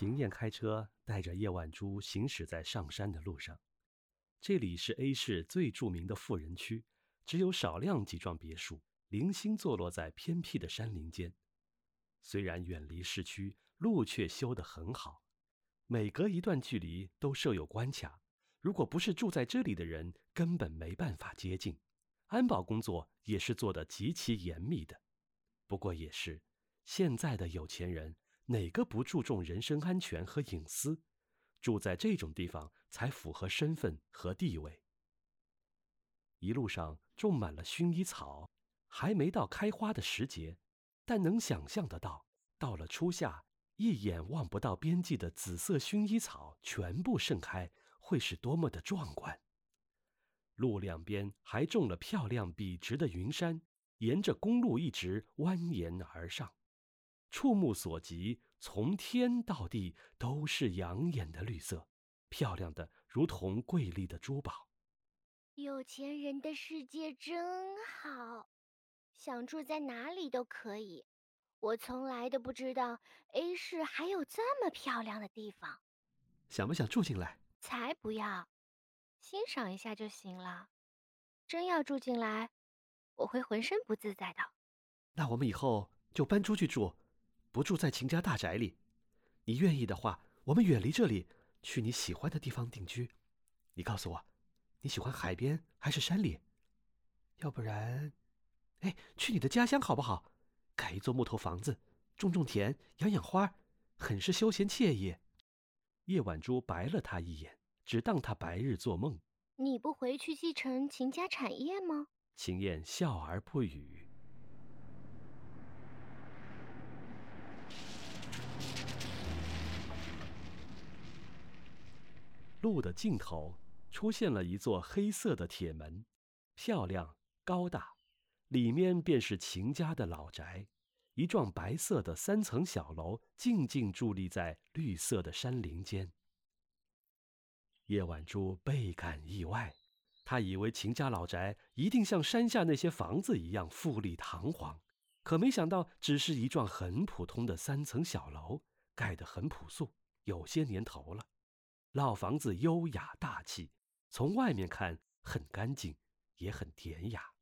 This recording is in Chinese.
邢燕开车带着叶晚珠行驶在上山的路上。这里是 A 市最著名的富人区，只有少量几幢别墅，零星坐落在偏僻的山林间。虽然远离市区，路却修得很好，每隔一段距离都设有关卡。如果不是住在这里的人，根本没办法接近。安保工作也是做得极其严密的。不过也是，现在的有钱人哪个不注重人身安全和隐私？住在这种地方才符合身份和地位。一路上种满了薰衣草，还没到开花的时节，但能想象得到，到了初夏，一眼望不到边际的紫色薰衣草全部盛开，会是多么的壮观。路两边还种了漂亮笔直的云杉，沿着公路一直蜿蜒而上。触目所及，从天到地都是养眼的绿色，漂亮的如同瑰丽的珠宝。有钱人的世界真好，想住在哪里都可以。我从来都不知道 A 市还有这么漂亮的地方。想不想住进来？才不要，欣赏一下就行了。真要住进来，我会浑身不自在的。那我们以后就搬出去住。不住在秦家大宅里，你愿意的话，我们远离这里，去你喜欢的地方定居。你告诉我，你喜欢海边还是山里？要不然，哎，去你的家乡好不好？盖一座木头房子，种种田，养养花，很是休闲惬意。叶晚珠白了他一眼，只当他白日做梦。你不回去继承秦家产业吗？秦燕笑而不语。路的尽头出现了一座黑色的铁门，漂亮高大，里面便是秦家的老宅，一幢白色的三层小楼，静静伫立在绿色的山林间。叶晚珠倍感意外，她以为秦家老宅一定像山下那些房子一样富丽堂皇，可没想到只是一幢很普通的三层小楼，盖得很朴素，有些年头了。老房子优雅大气，从外面看很干净，也很典雅。